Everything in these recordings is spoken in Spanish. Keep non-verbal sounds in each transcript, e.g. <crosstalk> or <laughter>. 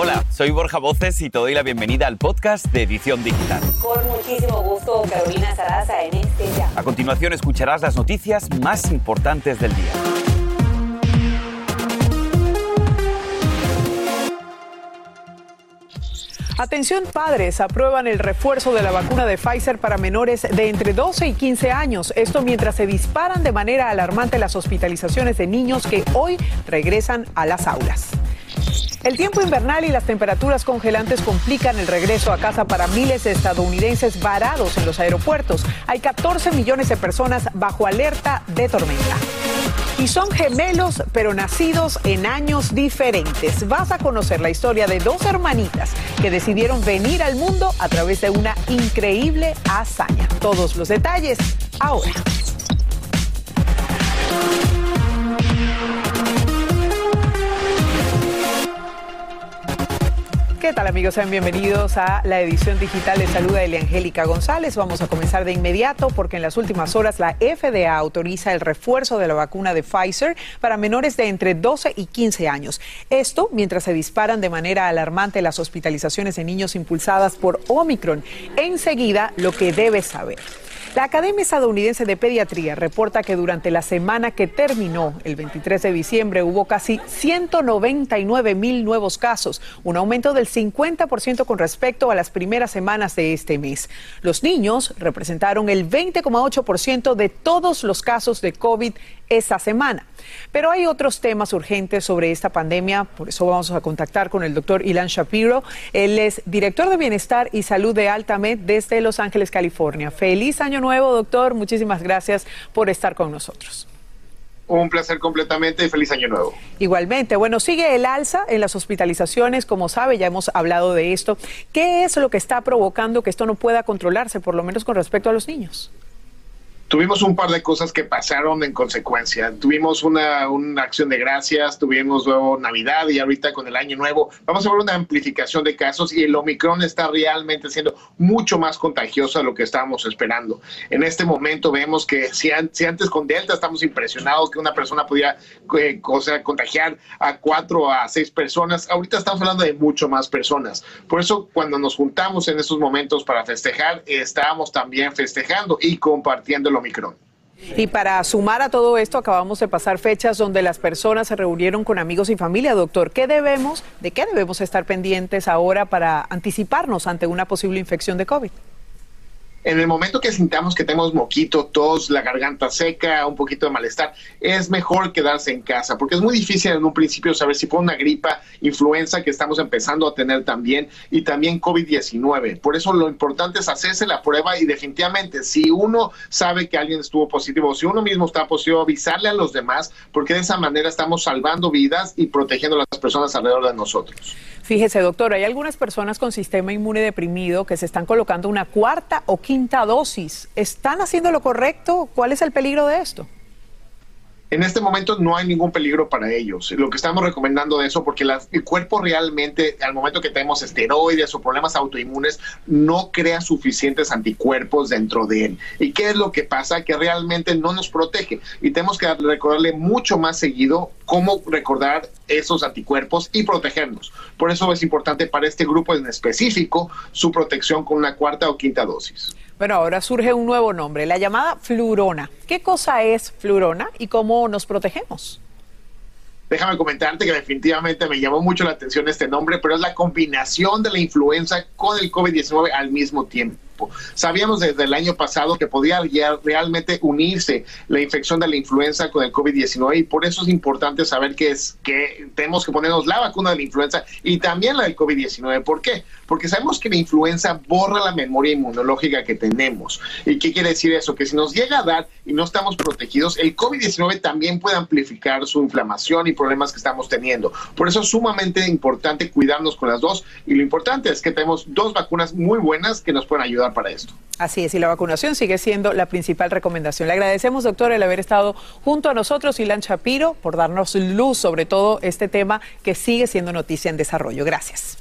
Hola, soy Borja Voces y te doy la bienvenida al podcast de Edición Digital. Con muchísimo gusto, Carolina Sarasa en este ya. A continuación escucharás las noticias más importantes del día. Atención padres, aprueban el refuerzo de la vacuna de Pfizer para menores de entre 12 y 15 años. Esto mientras se disparan de manera alarmante las hospitalizaciones de niños que hoy regresan a las aulas. El tiempo invernal y las temperaturas congelantes complican el regreso a casa para miles de estadounidenses varados en los aeropuertos. Hay 14 millones de personas bajo alerta de tormenta. Y son gemelos, pero nacidos en años diferentes. Vas a conocer la historia de dos hermanitas que decidieron venir al mundo a través de una increíble hazaña. Todos los detalles ahora. ¿Qué tal amigos? Sean bienvenidos a la edición digital de Salud de Eliangélica González. Vamos a comenzar de inmediato porque en las últimas horas la FDA autoriza el refuerzo de la vacuna de Pfizer para menores de entre 12 y 15 años. Esto mientras se disparan de manera alarmante las hospitalizaciones de niños impulsadas por Omicron. Enseguida, lo que debes saber. La Academia Estadounidense de Pediatría reporta que durante la semana que terminó el 23 de diciembre hubo casi 199 mil nuevos casos, un aumento del 50% con respecto a las primeras semanas de este mes. Los niños representaron el 20,8% de todos los casos de COVID esta semana. Pero hay otros temas urgentes sobre esta pandemia, por eso vamos a contactar con el doctor Ilan Shapiro. Él es director de Bienestar y Salud de Altamed desde Los Ángeles, California. Feliz año nuevo, doctor. Muchísimas gracias por estar con nosotros. Un placer completamente y feliz año nuevo. Igualmente. Bueno, sigue el alza en las hospitalizaciones, como sabe, ya hemos hablado de esto. ¿Qué es lo que está provocando que esto no pueda controlarse, por lo menos con respecto a los niños? Tuvimos un par de cosas que pasaron en consecuencia. Tuvimos una, una, acción de gracias, tuvimos luego Navidad y ahorita con el Año Nuevo vamos a ver una amplificación de casos y el Omicron está realmente siendo mucho más contagioso de lo que estábamos esperando. En este momento vemos que si, antes con Delta estamos impresionados que una persona podía eh, o sea, contagiar a cuatro a seis personas, ahorita estamos hablando de mucho más personas. Por eso cuando nos juntamos en estos momentos para festejar, estábamos también festejando y compartiendo Y para sumar a todo esto, acabamos de pasar fechas donde las personas se reunieron con amigos y familia. Doctor, ¿qué debemos, de qué debemos estar pendientes ahora para anticiparnos ante una posible infección de COVID? En el momento que sintamos que tenemos moquito, tos, la garganta seca, un poquito de malestar, es mejor quedarse en casa, porque es muy difícil en un principio saber si fue una gripa, influenza que estamos empezando a tener también y también COVID-19. Por eso lo importante es hacerse la prueba y definitivamente si uno sabe que alguien estuvo positivo, si uno mismo está positivo, avisarle a los demás, porque de esa manera estamos salvando vidas y protegiendo a las personas alrededor de nosotros. Fíjese, doctor, hay algunas personas con sistema inmune deprimido que se están colocando una cuarta o quinta dosis. ¿Están haciendo lo correcto? ¿Cuál es el peligro de esto? En este momento no hay ningún peligro para ellos. Lo que estamos recomendando de eso, porque el cuerpo realmente, al momento que tenemos esteroides o problemas autoinmunes, no crea suficientes anticuerpos dentro de él. ¿Y qué es lo que pasa? Que realmente no nos protege. Y tenemos que recordarle mucho más seguido cómo recordar esos anticuerpos y protegernos. Por eso es importante para este grupo en específico su protección con una cuarta o quinta dosis. Bueno, ahora surge un nuevo nombre, la llamada flurona. ¿Qué cosa es flurona y cómo nos protegemos? Déjame comentarte que definitivamente me llamó mucho la atención este nombre, pero es la combinación de la influenza con el COVID-19 al mismo tiempo. Sabíamos desde el año pasado que podía realmente unirse la infección de la influenza con el COVID-19 y por eso es importante saber que, es, que tenemos que ponernos la vacuna de la influenza y también la del COVID-19. ¿Por qué? Porque sabemos que la influenza borra la memoria inmunológica que tenemos. ¿Y qué quiere decir eso? Que si nos llega a dar y no estamos protegidos, el COVID-19 también puede amplificar su inflamación y problemas que estamos teniendo. Por eso es sumamente importante cuidarnos con las dos y lo importante es que tenemos dos vacunas muy buenas que nos pueden ayudar para esto. Así es, y la vacunación sigue siendo la principal recomendación. Le agradecemos, doctor, el haber estado junto a nosotros, Ilan Shapiro, por darnos luz sobre todo este tema que sigue siendo noticia en desarrollo. Gracias.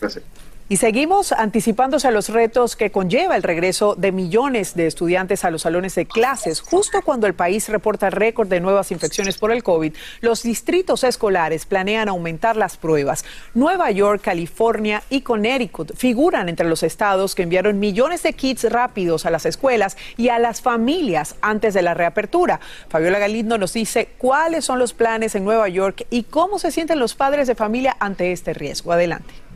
Gracias. Y seguimos anticipándose a los retos que conlleva el regreso de millones de estudiantes a los salones de clases. Justo cuando el país reporta récord de nuevas infecciones por el COVID, los distritos escolares planean aumentar las pruebas. Nueva York, California y Connecticut figuran entre los estados que enviaron millones de kits rápidos a las escuelas y a las familias antes de la reapertura. Fabiola Galindo nos dice cuáles son los planes en Nueva York y cómo se sienten los padres de familia ante este riesgo. Adelante.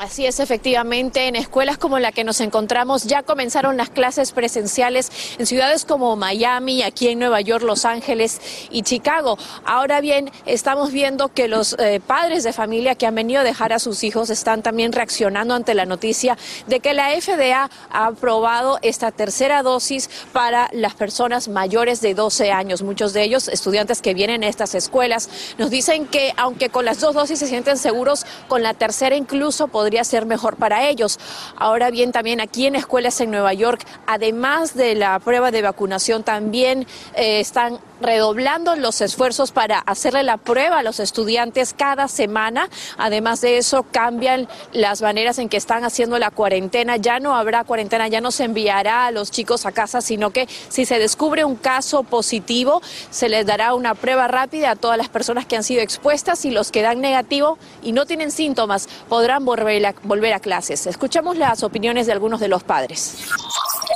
Así es, efectivamente, en escuelas como la que nos encontramos ya comenzaron las clases presenciales en ciudades como Miami, aquí en Nueva York, Los Ángeles y Chicago. Ahora bien, estamos viendo que los eh, padres de familia que han venido a dejar a sus hijos están también reaccionando ante la noticia de que la FDA ha aprobado esta tercera dosis para las personas mayores de 12 años. Muchos de ellos, estudiantes que vienen a estas escuelas, nos dicen que aunque con las dos dosis se sienten seguros, con la tercera incluso podrían podría ser mejor para ellos. Ahora bien, también aquí en escuelas en Nueva York, además de la prueba de vacunación, también eh, están redoblando los esfuerzos para hacerle la prueba a los estudiantes cada semana. Además de eso, cambian las maneras en que están haciendo la cuarentena. Ya no habrá cuarentena, ya no se enviará a los chicos a casa, sino que si se descubre un caso positivo, se les dará una prueba rápida a todas las personas que han sido expuestas y los que dan negativo y no tienen síntomas podrán volver volver a clases. Escuchamos las opiniones de algunos de los padres.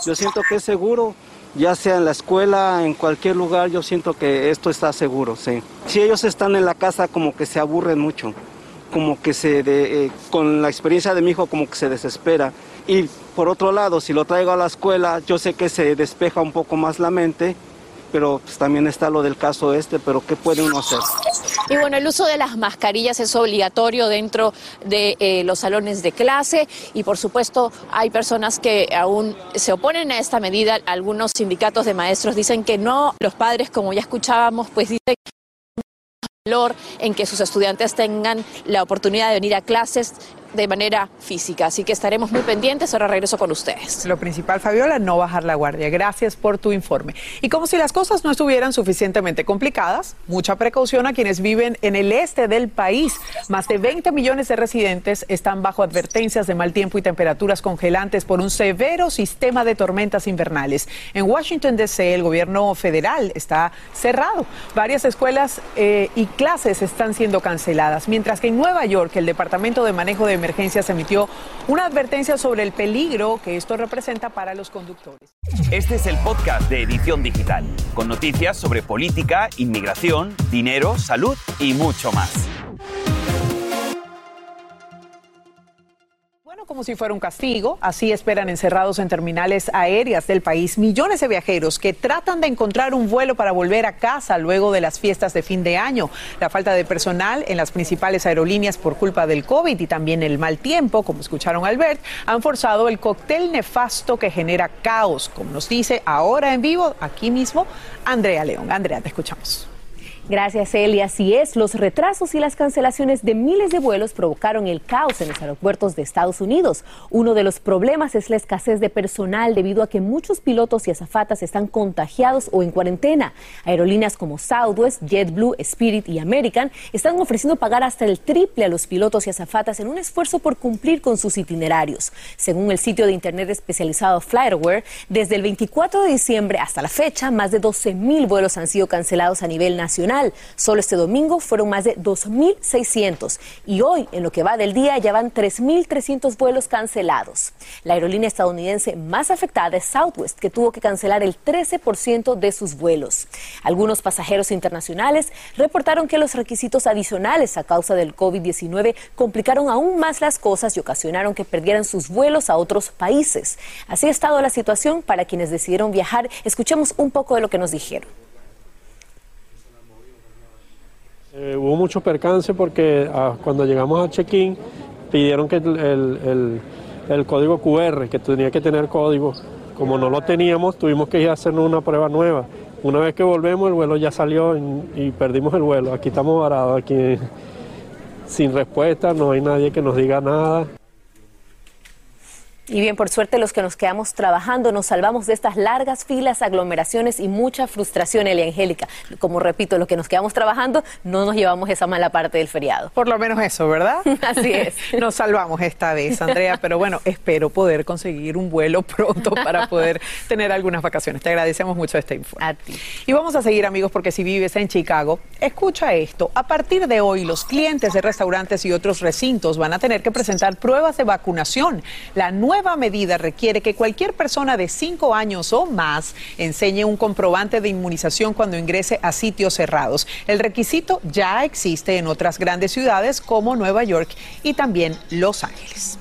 Yo siento que es seguro, ya sea en la escuela, en cualquier lugar, yo siento que esto está seguro, sí. Si ellos están en la casa, como que se aburren mucho, como que se, de, eh, con la experiencia de mi hijo, como que se desespera. Y por otro lado, si lo traigo a la escuela, yo sé que se despeja un poco más la mente pero pues, también está lo del caso este, pero ¿qué puede uno hacer? Y bueno, el uso de las mascarillas es obligatorio dentro de eh, los salones de clase y por supuesto hay personas que aún se oponen a esta medida. Algunos sindicatos de maestros dicen que no, los padres, como ya escuchábamos, pues dicen valor en que sus estudiantes tengan la oportunidad de venir a clases de manera física. Así que estaremos muy pendientes. Ahora regreso con ustedes. Lo principal, Fabiola, no bajar la guardia. Gracias por tu informe. Y como si las cosas no estuvieran suficientemente complicadas, mucha precaución a quienes viven en el este del país. Más de 20 millones de residentes están bajo advertencias de mal tiempo y temperaturas congelantes por un severo sistema de tormentas invernales. En Washington, D.C., el gobierno federal está cerrado. Varias escuelas eh, y clases están siendo canceladas, mientras que en Nueva York, el Departamento de Manejo de Emergencias emitió una advertencia sobre el peligro que esto representa para los conductores. Este es el podcast de Edición Digital, con noticias sobre política, inmigración, dinero, salud y mucho más. Como si fuera un castigo, así esperan encerrados en terminales aéreas del país millones de viajeros que tratan de encontrar un vuelo para volver a casa luego de las fiestas de fin de año. La falta de personal en las principales aerolíneas por culpa del COVID y también el mal tiempo, como escucharon Albert, han forzado el cóctel nefasto que genera caos, como nos dice ahora en vivo, aquí mismo, Andrea León. Andrea, te escuchamos. Gracias, Elia. Así es, los retrasos y las cancelaciones de miles de vuelos provocaron el caos en los aeropuertos de Estados Unidos. Uno de los problemas es la escasez de personal debido a que muchos pilotos y azafatas están contagiados o en cuarentena. Aerolíneas como Southwest, JetBlue, Spirit y American están ofreciendo pagar hasta el triple a los pilotos y azafatas en un esfuerzo por cumplir con sus itinerarios. Según el sitio de internet especializado FlightAware, desde el 24 de diciembre hasta la fecha, más de 12 mil vuelos han sido cancelados a nivel nacional Solo este domingo fueron más de 2.600 y hoy, en lo que va del día, ya van 3.300 vuelos cancelados. La aerolínea estadounidense más afectada es Southwest, que tuvo que cancelar el 13% de sus vuelos. Algunos pasajeros internacionales reportaron que los requisitos adicionales a causa del COVID-19 complicaron aún más las cosas y ocasionaron que perdieran sus vuelos a otros países. Así ha estado la situación para quienes decidieron viajar. Escuchemos un poco de lo que nos dijeron. Eh, hubo mucho percance porque ah, cuando llegamos a check-in pidieron que el, el, código QR, que tenía que tener código, como no lo teníamos, tuvimos que ir a hacernos una prueba nueva. Una vez que volvemos, el vuelo ya salió y, perdimos el vuelo. Aquí estamos varados, aquí sin respuesta, no hay nadie que nos diga nada. Y bien, por suerte los que nos quedamos trabajando nos salvamos de estas largas filas, aglomeraciones y mucha frustración, Elia Angélica. Como repito, los que nos quedamos trabajando no nos llevamos esa mala parte del feriado. Por lo menos eso, ¿verdad? <laughs> Así es. <laughs> Nos salvamos esta vez, Andrea, pero bueno, espero poder conseguir un vuelo pronto para poder tener algunas vacaciones. Te agradecemos mucho este informe. A ti. Y vamos a seguir, amigos, porque si vives en Chicago, escucha esto. A partir de hoy, los clientes de restaurantes y otros recintos van a tener que presentar pruebas de vacunación. La nueva medida requiere que cualquier persona de 5 años o más enseñe un comprobante de inmunización cuando ingrese a sitios cerrados. El requisito ya existe en otras grandes ciudades como Nueva York y también Los Ángeles.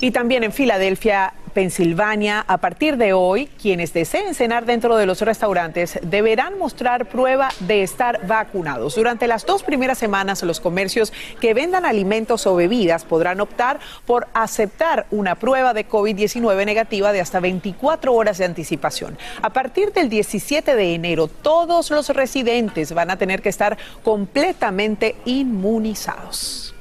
Y también en Filadelfia, Pensilvania, a partir de hoy, quienes deseen cenar dentro de los restaurantes deberán mostrar prueba de estar vacunados. Durante las dos primeras semanas, los comercios que vendan alimentos o bebidas podrán optar por aceptar una prueba de COVID-19 negativa de hasta 24 horas de anticipación. A partir del 17 de enero, todos los residentes van a tener que estar completamente inmunizados.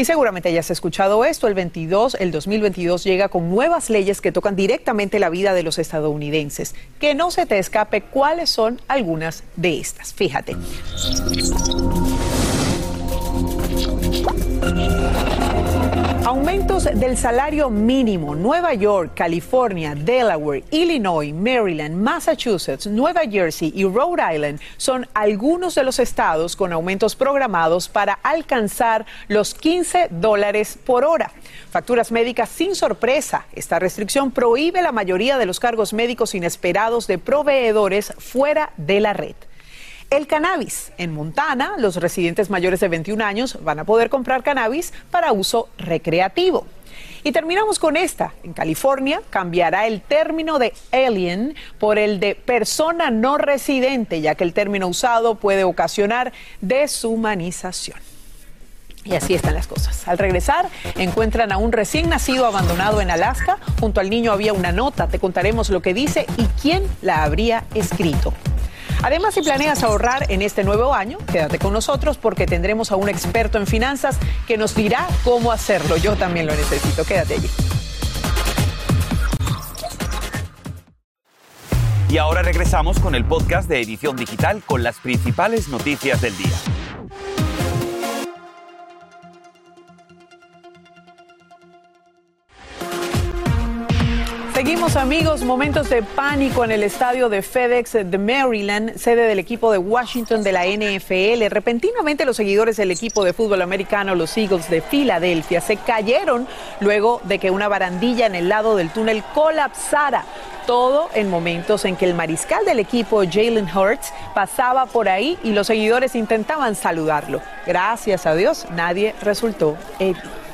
Y seguramente hayas escuchado esto, el 22, el 2022 llega con nuevas leyes que tocan directamente la vida de los estadounidenses. Que no se te escape cuáles son algunas de estas. Fíjate. Aumentos del salario mínimo. Nueva York, California, Delaware, Illinois, Maryland, Massachusetts, Nueva Jersey y Rhode Island son algunos de los estados con aumentos programados para alcanzar los 15 dólares por hora. Facturas médicas sin sorpresa. Esta restricción prohíbe la mayoría de los cargos médicos inesperados de proveedores fuera de la red. El cannabis. En Montana, los residentes mayores de 21 años van a poder comprar cannabis para uso recreativo. Y terminamos con esta. En California cambiará el término de alien por el de persona no residente, ya que el término usado puede ocasionar deshumanización. Y así están las cosas. Al regresar, encuentran a un recién nacido abandonado en Alaska. Junto al niño había una nota. Te contaremos lo que dice y quién la habría escrito. Además, si planeas ahorrar en este nuevo año, quédate con nosotros porque tendremos a un experto en finanzas que nos dirá cómo hacerlo. Yo también lo necesito. Quédate allí. Y ahora regresamos con el podcast de Edición Digital con las principales noticias del día. Seguimos amigos, momentos de pánico en el estadio de FedEx de Maryland, sede del equipo de Washington de la NFL. Repentinamente los seguidores del equipo de fútbol americano, los Eagles de Filadelfia, se cayeron luego de que una barandilla en el lado del túnel colapsara. Todo en momentos en que el mariscal del equipo, Jalen Hurts, pasaba por ahí y los seguidores intentaban saludarlo. Gracias a Dios, nadie resultó herido.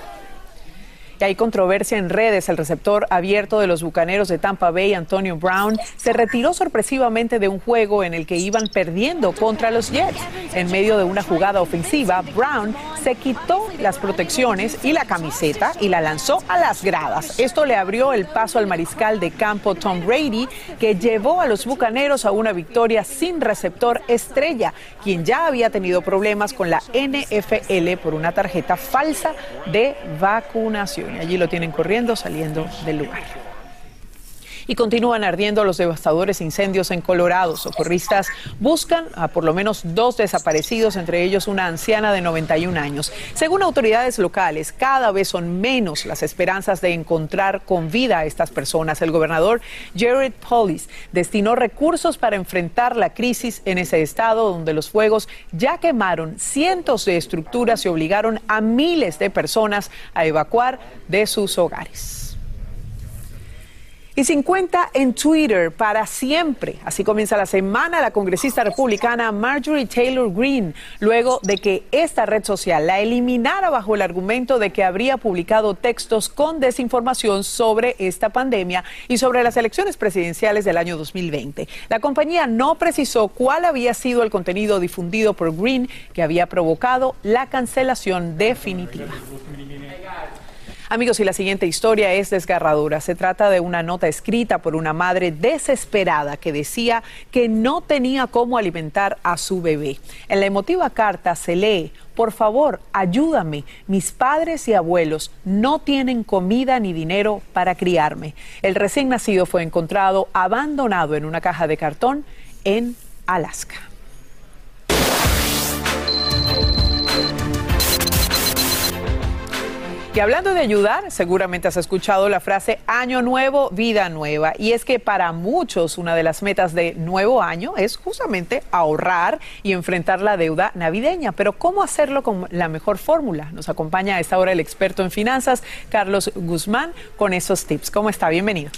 Y hay controversia en redes. El receptor abierto de los Bucaneros de Tampa Bay, Antonio Brown, se retiró sorpresivamente de un juego en el que iban perdiendo contra los Jets. En medio de una jugada ofensiva, Brown se quitó las protecciones y la camiseta y la lanzó a las gradas. Esto le abrió el paso al mariscal de campo Tom Brady, que llevó a los Bucaneros a una victoria sin receptor estrella, quien ya había tenido problemas con la NFL por una tarjeta falsa de vacunación. Allí lo tienen corriendo, saliendo del lugar. Y continúan ardiendo los devastadores incendios en Colorado. Socorristas buscan a por lo menos dos desaparecidos, entre ellos una anciana de 91 años. Según autoridades locales, cada vez son menos las esperanzas de encontrar con vida a estas personas. El gobernador Jared Polis destinó recursos para enfrentar la crisis en ese estado donde los fuegos ya quemaron cientos de estructuras y obligaron a miles de personas a evacuar de sus hogares. Y 50 en Twitter para siempre. Así comienza la semana la congresista republicana Marjorie Taylor Greene, luego de que esta red social la eliminara bajo el argumento de que habría publicado textos con desinformación sobre esta pandemia y sobre las elecciones presidenciales del año 2020. La compañía no precisó cuál había sido el contenido difundido por Greene que había provocado la cancelación definitiva. Amigos, y la siguiente historia es desgarradora. Se trata de una nota escrita por una madre desesperada que decía que no tenía cómo alimentar a su bebé. En la emotiva carta se lee, por favor, ayúdame. Mis padres y abuelos no tienen comida ni dinero para criarme. El recién nacido fue encontrado abandonado en una caja de cartón en Alaska. Y hablando de ayudar, seguramente has escuchado la frase año nuevo, vida nueva. Y es que para muchos una de las metas de nuevo año es justamente ahorrar y enfrentar la deuda navideña. Pero ¿cómo hacerlo con la mejor fórmula? Nos acompaña a esta hora el experto en finanzas, Carlos Guzmán, con esos tips. ¿Cómo está? Bienvenido.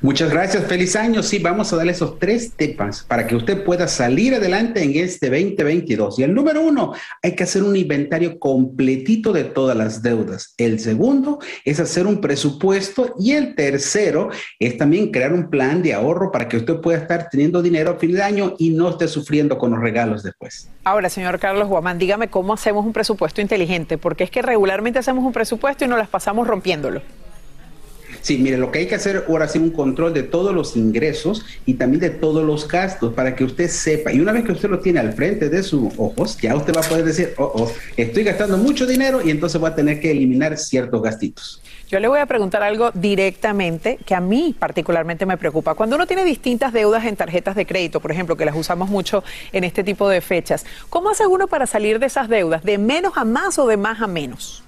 Muchas gracias, feliz año. Sí, vamos a darle esos tres temas para que usted pueda salir adelante en este 2022. Y el número uno, hay que hacer un inventario completito de todas las deudas. El segundo es hacer un presupuesto y el tercero es también crear un plan de ahorro para que usted pueda estar teniendo dinero a fin de año y no esté sufriendo con los regalos después. Ahora, señor Carlos Guamán, dígame cómo hacemos un presupuesto inteligente, porque es que regularmente hacemos un presupuesto y nos las pasamos rompiéndolo. Sí, mire, lo que hay que hacer ahora es un control de todos los ingresos y también de todos los gastos para que usted sepa. Y una vez que usted lo tiene al frente de sus ojos, ya usted va a poder decir, oh, oh, estoy gastando mucho dinero y entonces va a tener que eliminar ciertos gastitos. Yo le voy a preguntar algo directamente que a mí particularmente me preocupa. Cuando uno tiene distintas deudas en tarjetas de crédito, por ejemplo, que las usamos mucho en este tipo de fechas, ¿cómo hace uno para salir de esas deudas? ¿De menos a más o de más a menos?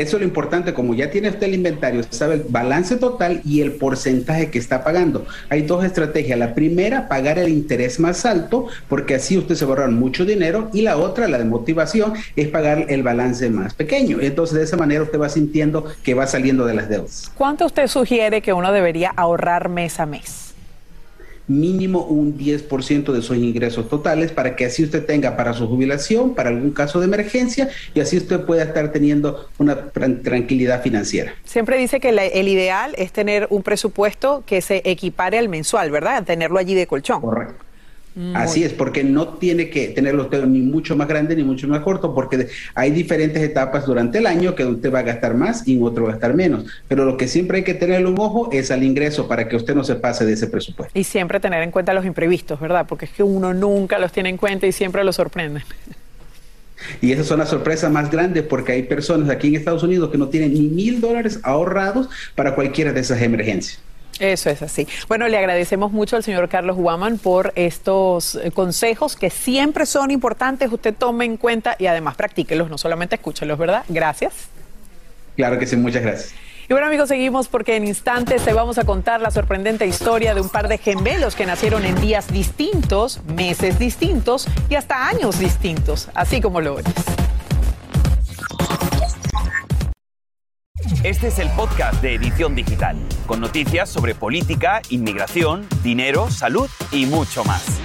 Eso es lo importante, como ya tiene usted el inventario, sabe el balance total y el porcentaje que está pagando. Hay dos estrategias. La primera, pagar el interés más alto, porque así usted se va a ahorrar mucho dinero. Y la otra, la de motivación, es pagar el balance más pequeño. Entonces, de esa manera usted va sintiendo que va saliendo de las deudas. ¿Cuánto usted sugiere que uno debería ahorrar mes a mes? Mínimo un 10% de sus ingresos totales para que así usted tenga para su jubilación, para algún caso de emergencia y así usted pueda estar teniendo una tranquilidad financiera. Siempre dice que el ideal es tener un presupuesto que se equipare al mensual, ¿verdad? Tenerlo allí de colchón. Correcto. Así es, porque no tiene que tenerlo ni mucho más grande ni mucho más corto, porque hay diferentes etapas durante el año que usted va a gastar más y en otro va a gastar menos. Pero lo que siempre hay que tener un ojo es al ingreso para que usted no se pase de ese presupuesto. Y siempre tener en cuenta los imprevistos, ¿verdad? Porque es que uno nunca los tiene en cuenta y siempre los sorprende. Y esas son las sorpresas más grandes porque hay personas aquí en Estados Unidos que no tienen ni mil dólares ahorrados para cualquiera de esas emergencias. Eso es así. Bueno, le agradecemos mucho al señor Carlos Guaman por estos eh, consejos que siempre son importantes. Usted tome en cuenta y además practíquelos, no solamente escúchelos, ¿verdad? Gracias. Claro que sí, muchas gracias. Y bueno amigos, seguimos porque en instantes te vamos a contar la sorprendente historia de un par de gemelos que nacieron en días distintos, meses distintos y hasta años distintos, así como lo oyes. Este es el podcast de Edición Digital, con noticias sobre política, inmigración, dinero, salud y mucho más.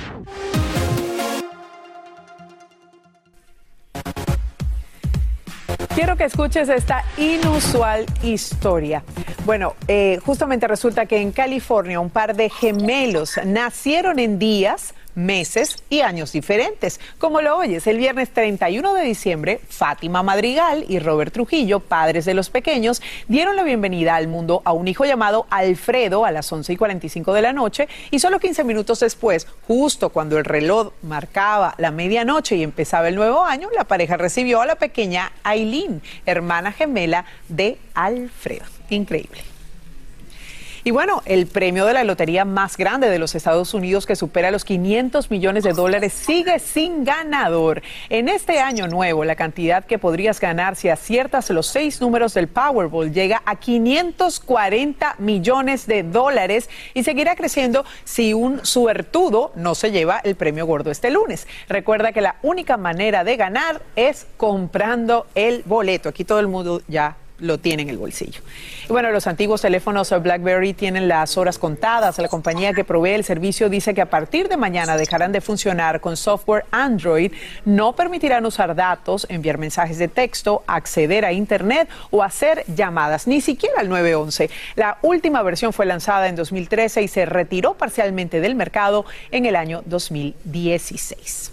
Quiero que escuches esta inusual historia. Bueno, eh, justamente resulta que en California un par de gemelos nacieron en días meses y años diferentes. Como lo oyes, el viernes 31 de diciembre, Fátima Madrigal y Robert Trujillo, padres de los pequeños, dieron la bienvenida al mundo a un hijo llamado Alfredo a las 11 y 45 de la noche y solo 15 minutos después, justo cuando el reloj marcaba la medianoche y empezaba el nuevo año, la pareja recibió a la pequeña Aileen, hermana gemela de Alfredo. Increíble. Y bueno, el premio de la lotería más grande de los Estados Unidos que supera los 500 millones de dólares sigue sin ganador. En este año nuevo, la cantidad que podrías ganar si aciertas los seis números del Powerball llega a 540 millones de dólares y seguirá creciendo si un suertudo no se lleva el premio gordo este lunes. Recuerda que la única manera de ganar es comprando el boleto. Aquí todo el mundo ya lo tiene en el bolsillo. Y bueno, los antiguos teléfonos BlackBerry tienen las horas contadas. La compañía que provee el servicio dice que a partir de mañana dejarán de funcionar con software Android. No permitirán usar datos, enviar mensajes de texto, acceder a Internet o hacer llamadas, ni siquiera al 911. La última versión fue lanzada en 2013 y se retiró parcialmente del mercado en el año 2016.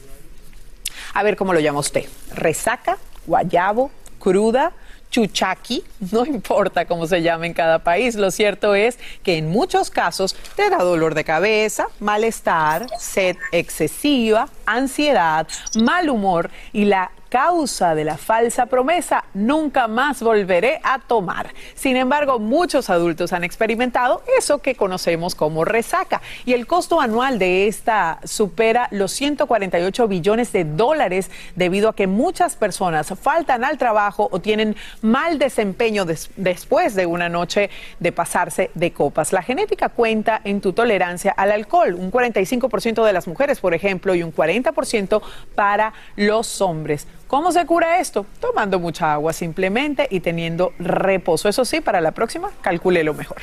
A ver cómo lo llama usted. Resaca, guayabo, cruda chuchaqui, <laughs> no importa cómo se llame en cada país, lo cierto es que en muchos casos te da dolor de cabeza, malestar, sed excesiva, ansiedad, mal humor y la causa de la falsa promesa, nunca más volveré a tomar. Sin embargo, muchos adultos han experimentado eso que conocemos como resaca y el costo anual de esta supera los 148 billones de dólares debido a que muchas personas faltan al trabajo o tienen mal desempeño después de una noche de pasarse de copas. La genética cuenta en tu tolerancia al alcohol, un 45% de las mujeres, por ejemplo, y un 40% para los hombres. ¿Cómo se cura esto? Tomando mucha agua simplemente y teniendo reposo. Eso sí, para la próxima, calcule lo mejor.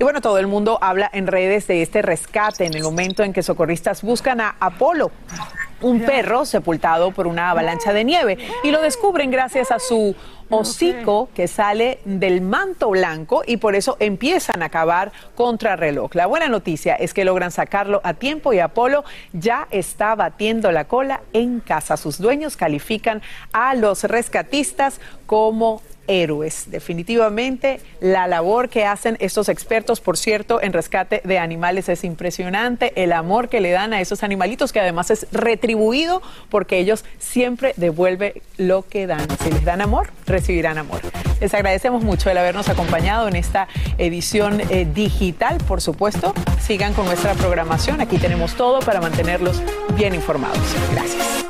Y bueno, todo el mundo habla en redes de este rescate en el momento en que socorristas buscan a Apolo, un perro sepultado por una avalancha de nieve, y lo descubren gracias a su hocico que sale del manto blanco y por eso empiezan a acabar contra reloj. La buena noticia es que logran sacarlo a tiempo y Apolo ya está batiendo la cola en casa. Sus dueños califican a los rescatistas como héroes. Definitivamente la labor que hacen estos expertos, por cierto, en rescate de animales es impresionante. El amor que le dan a esos animalitos que además es retribuido porque ellos siempre devuelven lo que dan. Si les dan amor, recibirán amor. Les agradecemos mucho el habernos acompañado en esta edición eh, digital, por supuesto. Sigan con nuestra programación. Aquí tenemos todo para mantenerlos bien informados. Gracias.